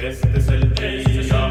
Este es el día,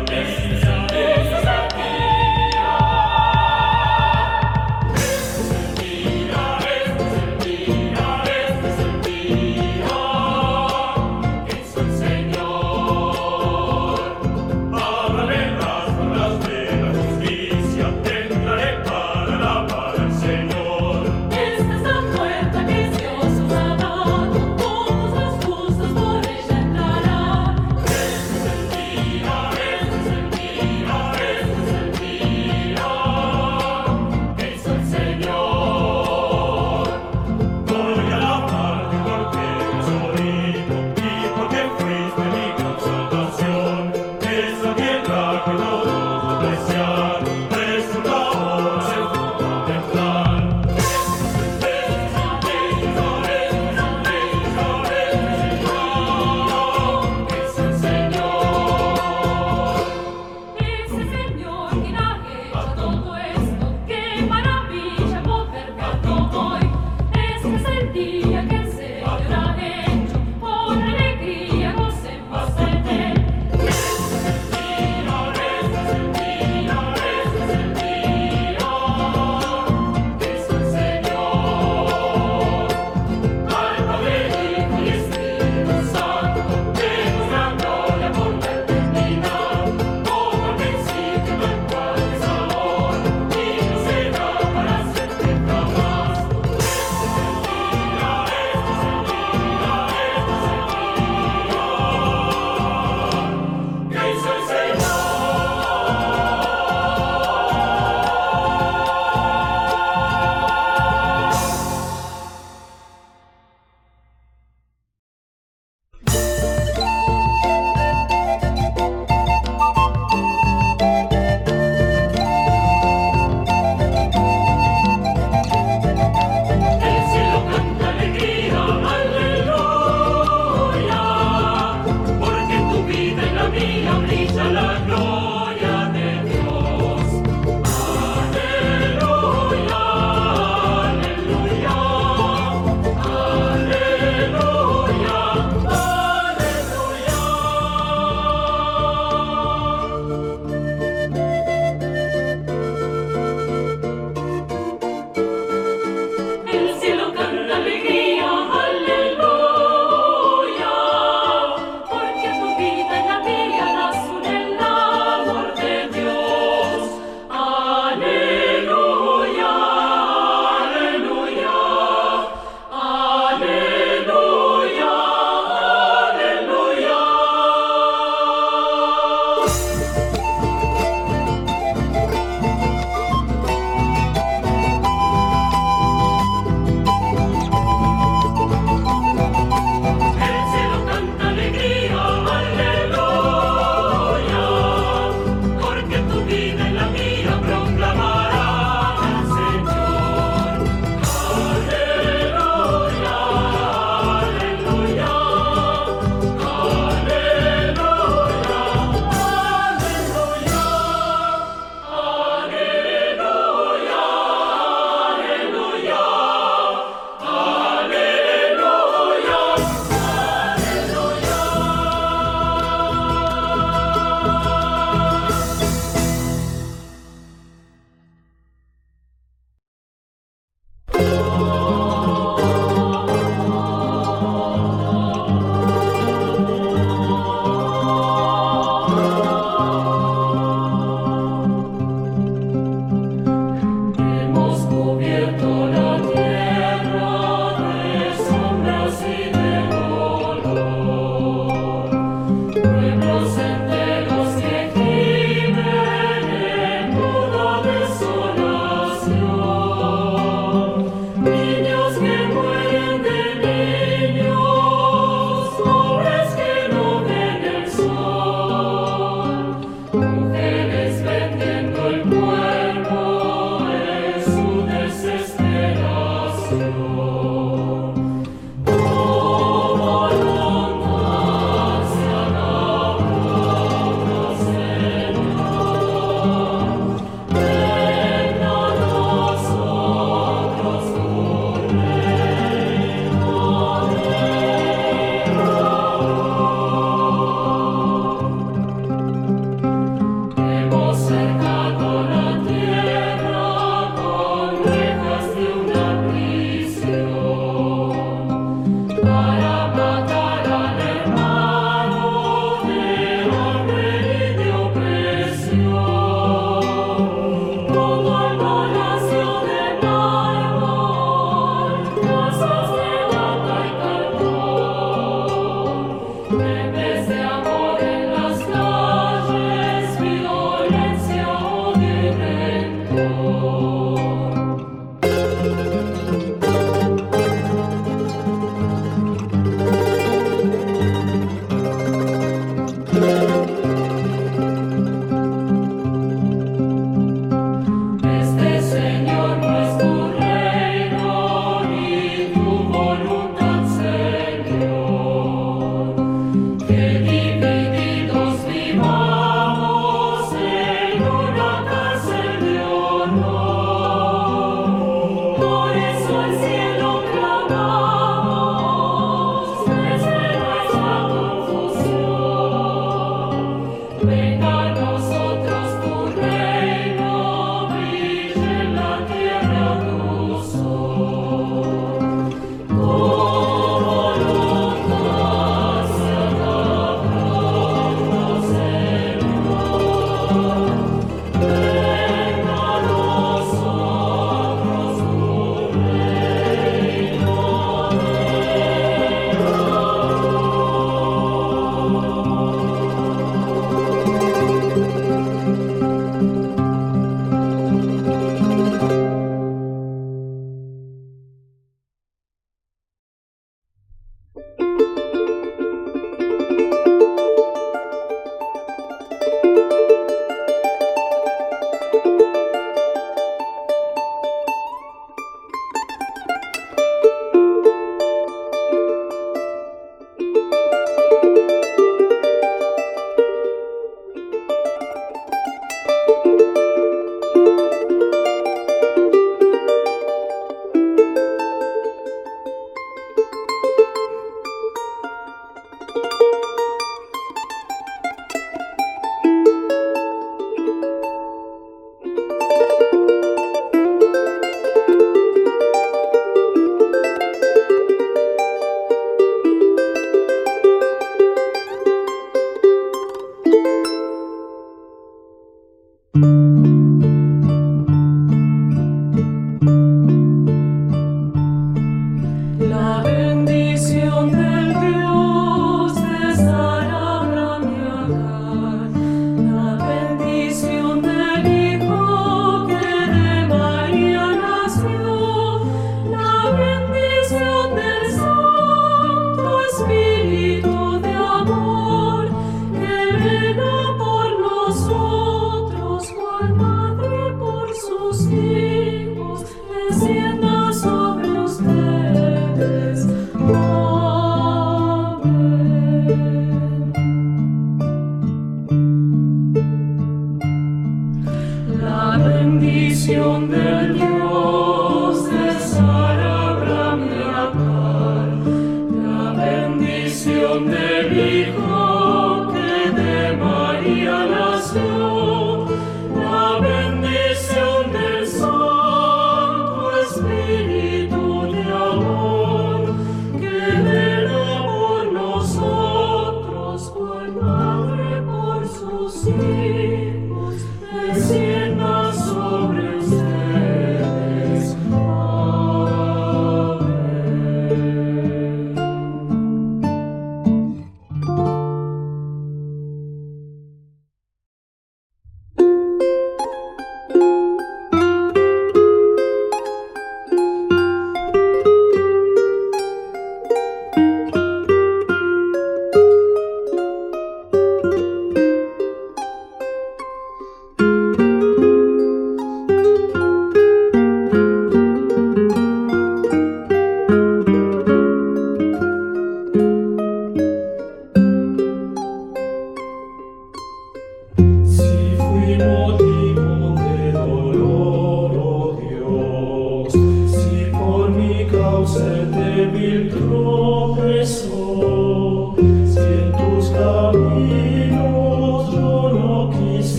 se te vil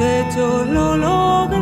tus hechos lo lograrían.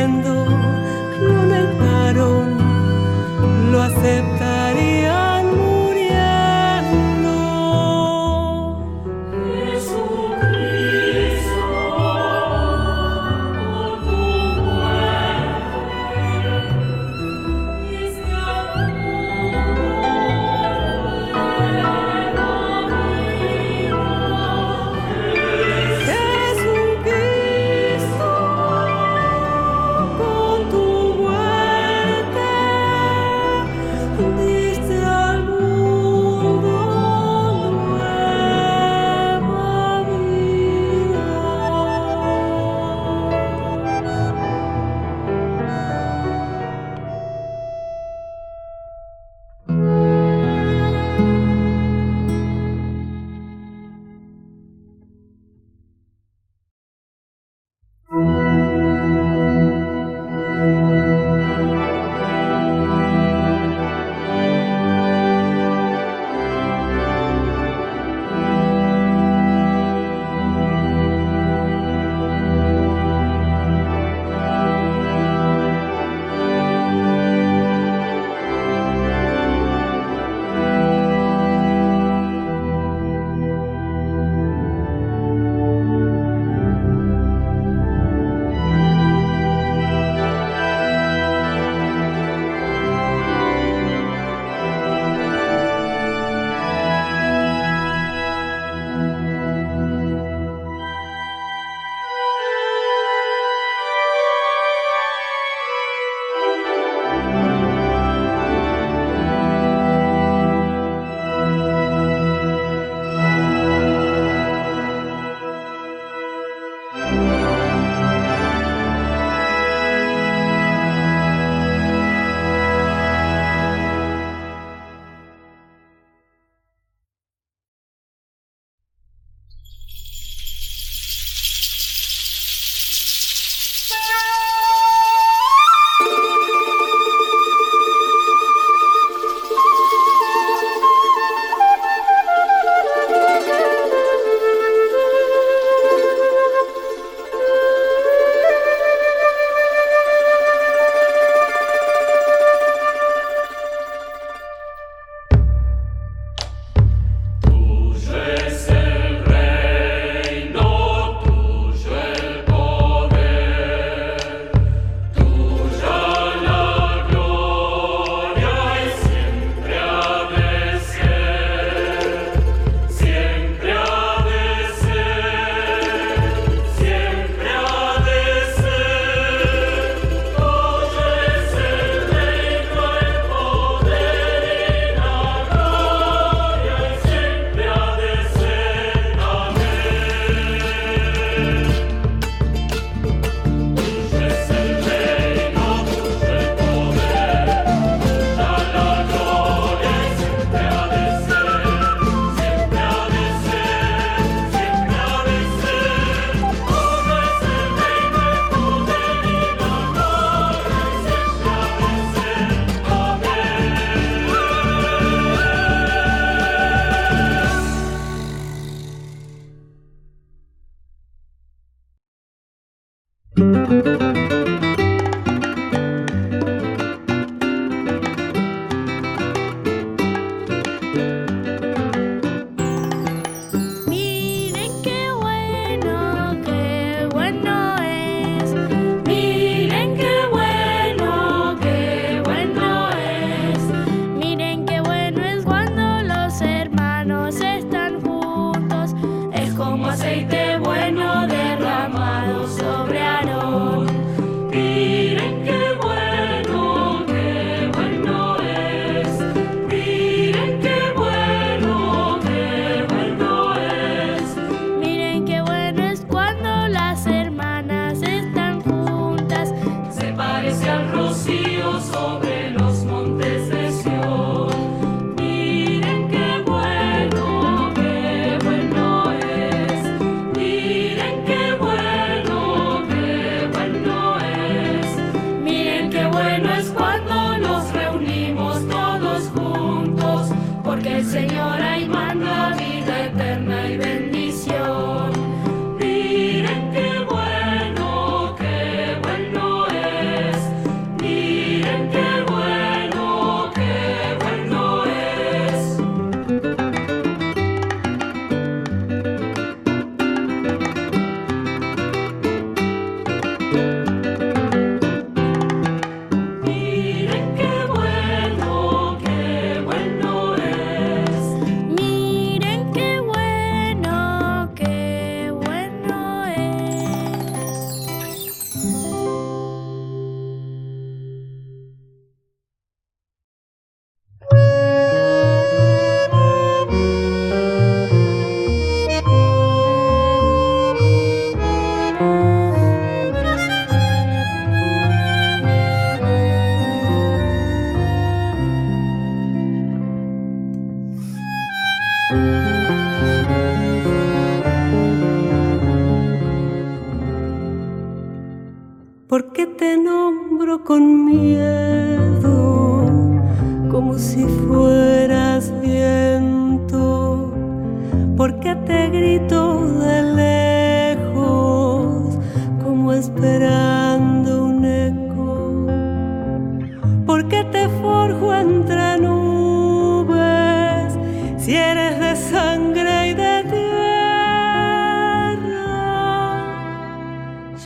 corriendo, lo negaron, lo aceptaron.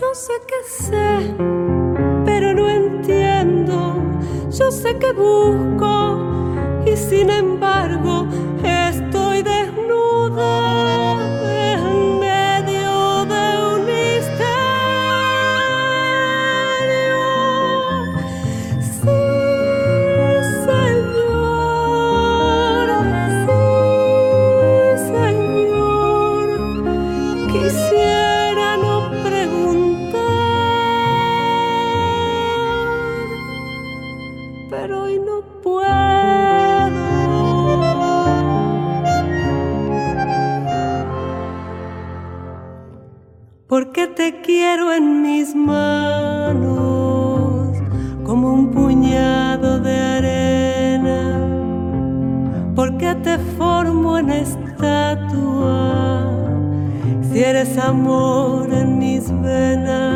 Yo sé que sé, pero no entiendo. Yo sé que busco y sin embargo... Eh, buena estatua, si eres amor en mis venas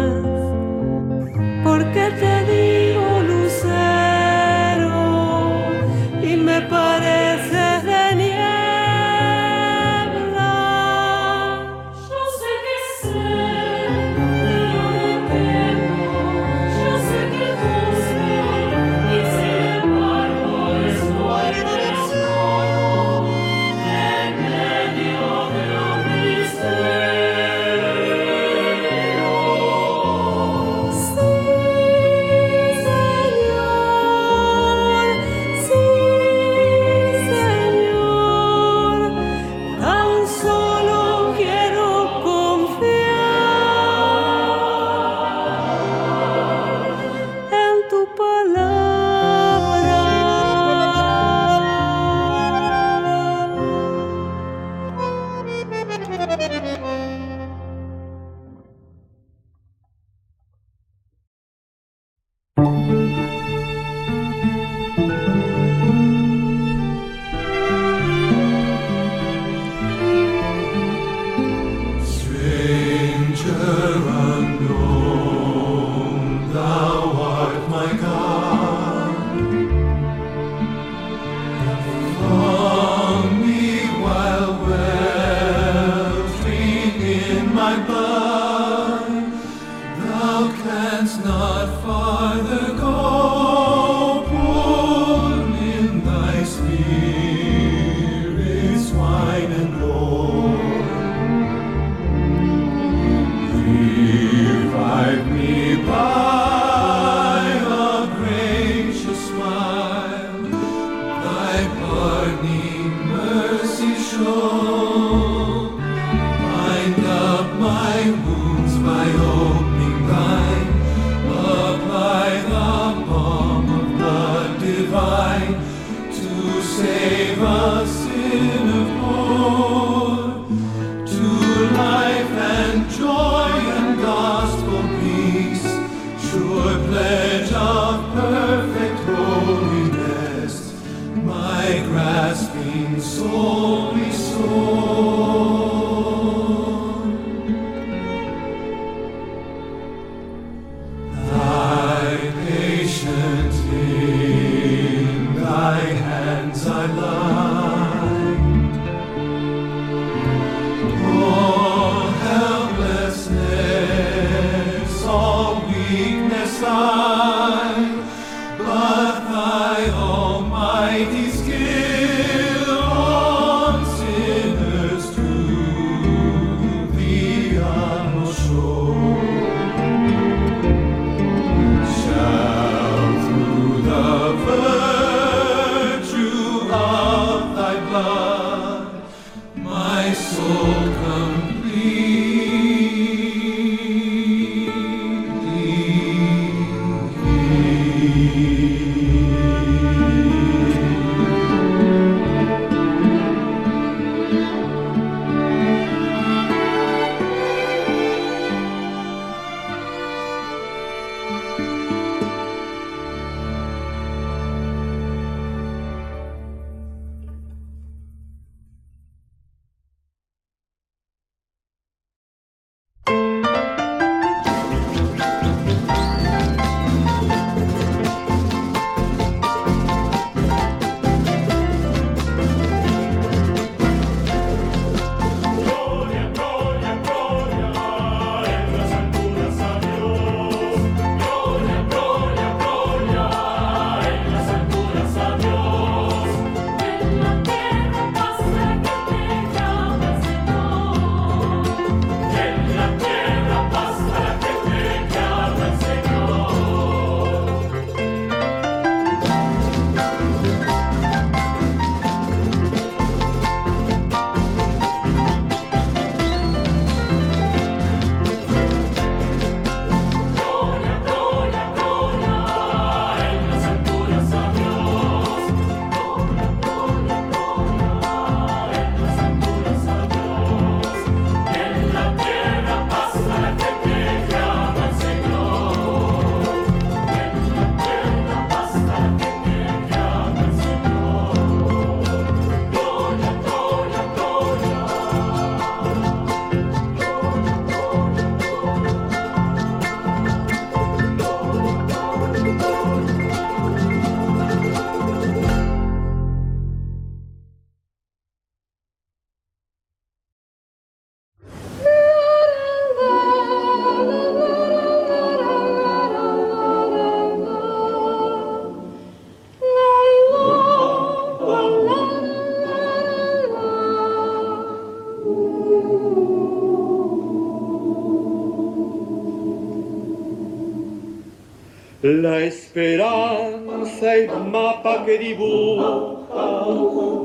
La esperanza el mapa que dibuja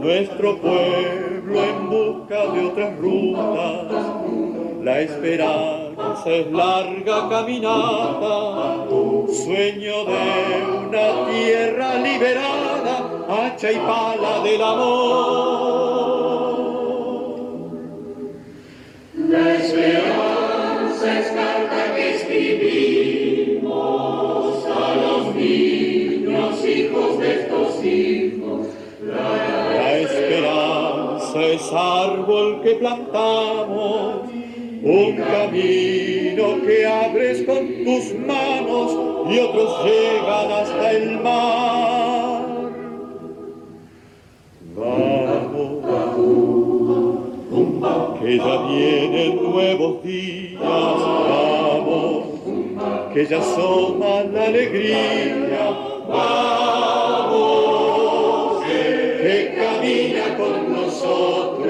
nuestro pueblo en busca de otras rutas. La esperanza es larga caminata, sueño de una tierra liberada, hacha y pala del amor. La esperanza es árbol que plantamos, un camino que abres con tus manos y otros llegan hasta el mar. Vamos, que ya vienen nuevos días, vamos, que ya asoma la alegría, vamos, camina con nosotros,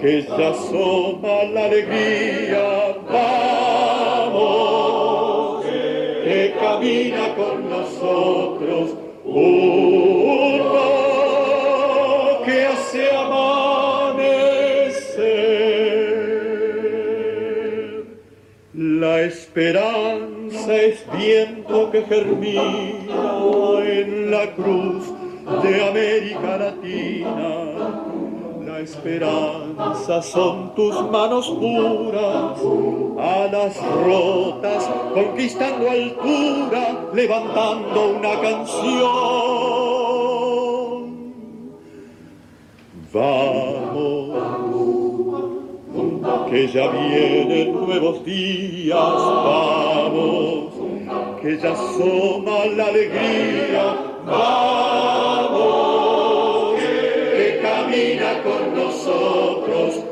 que ya asoma la alegría, vamos, que camina con nosotros. Uno que hace amanecer. La esperanza es viento que germina esperanza son tus manos puras, alas rotas, conquistando altura, levantando una canción. Vamos, que ya vienen nuevos días, vamos, que ya asoma la alegría, vamos, camina con nosotros.